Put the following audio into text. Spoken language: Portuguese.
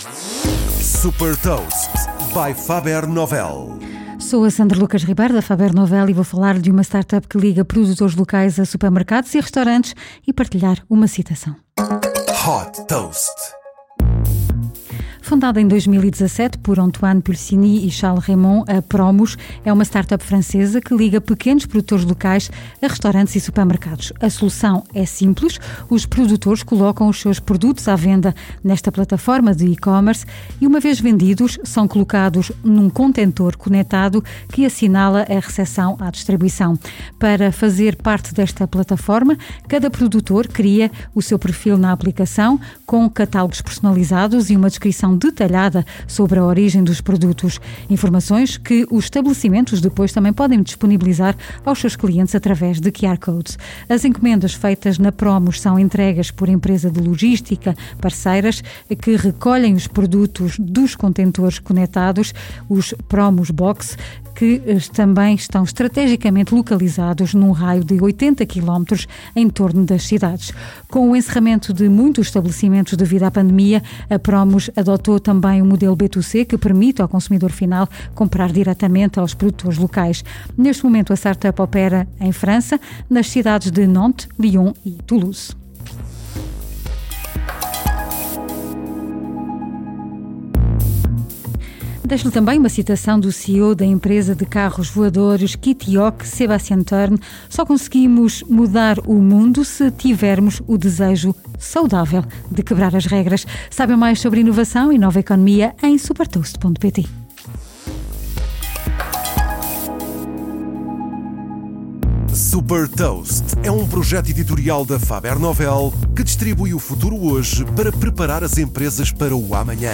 Super Toast by Faber Novel. Sou a Sandra Lucas Ribeiro da Faber Novel e vou falar de uma startup que liga produtores locais a supermercados e restaurantes e partilhar uma citação. Hot Toast. Fundada em 2017 por Antoine Pulcini e Charles Raymond, a Promos é uma startup francesa que liga pequenos produtores locais a restaurantes e supermercados. A solução é simples: os produtores colocam os seus produtos à venda nesta plataforma de e-commerce e, uma vez vendidos, são colocados num contentor conectado que assinala a recepção à distribuição. Para fazer parte desta plataforma, cada produtor cria o seu perfil na aplicação com catálogos personalizados e uma descrição detalhada sobre a origem dos produtos. Informações que os estabelecimentos depois também podem disponibilizar aos seus clientes através de QR Codes. As encomendas feitas na Promos são entregas por empresa de logística parceiras que recolhem os produtos dos contentores conectados, os Promos Box, que eh, também estão estrategicamente localizados num raio de 80 km em torno das cidades. Com o encerramento de muitos estabelecimentos devido à pandemia, a Promos adotou também o modelo B2C que permite ao consumidor final comprar diretamente aos produtores locais. Neste momento, a startup opera em França, nas cidades de Nantes, Lyon e Toulouse. Deixo-lhe também uma citação do CEO da empresa de carros voadores Kitiok, Sebastian Turn. Só conseguimos mudar o mundo se tivermos o desejo saudável de quebrar as regras. Saiba mais sobre inovação e nova economia em supertoast.pt. Super Toast é um projeto editorial da Faber Novel que distribui o futuro hoje para preparar as empresas para o amanhã.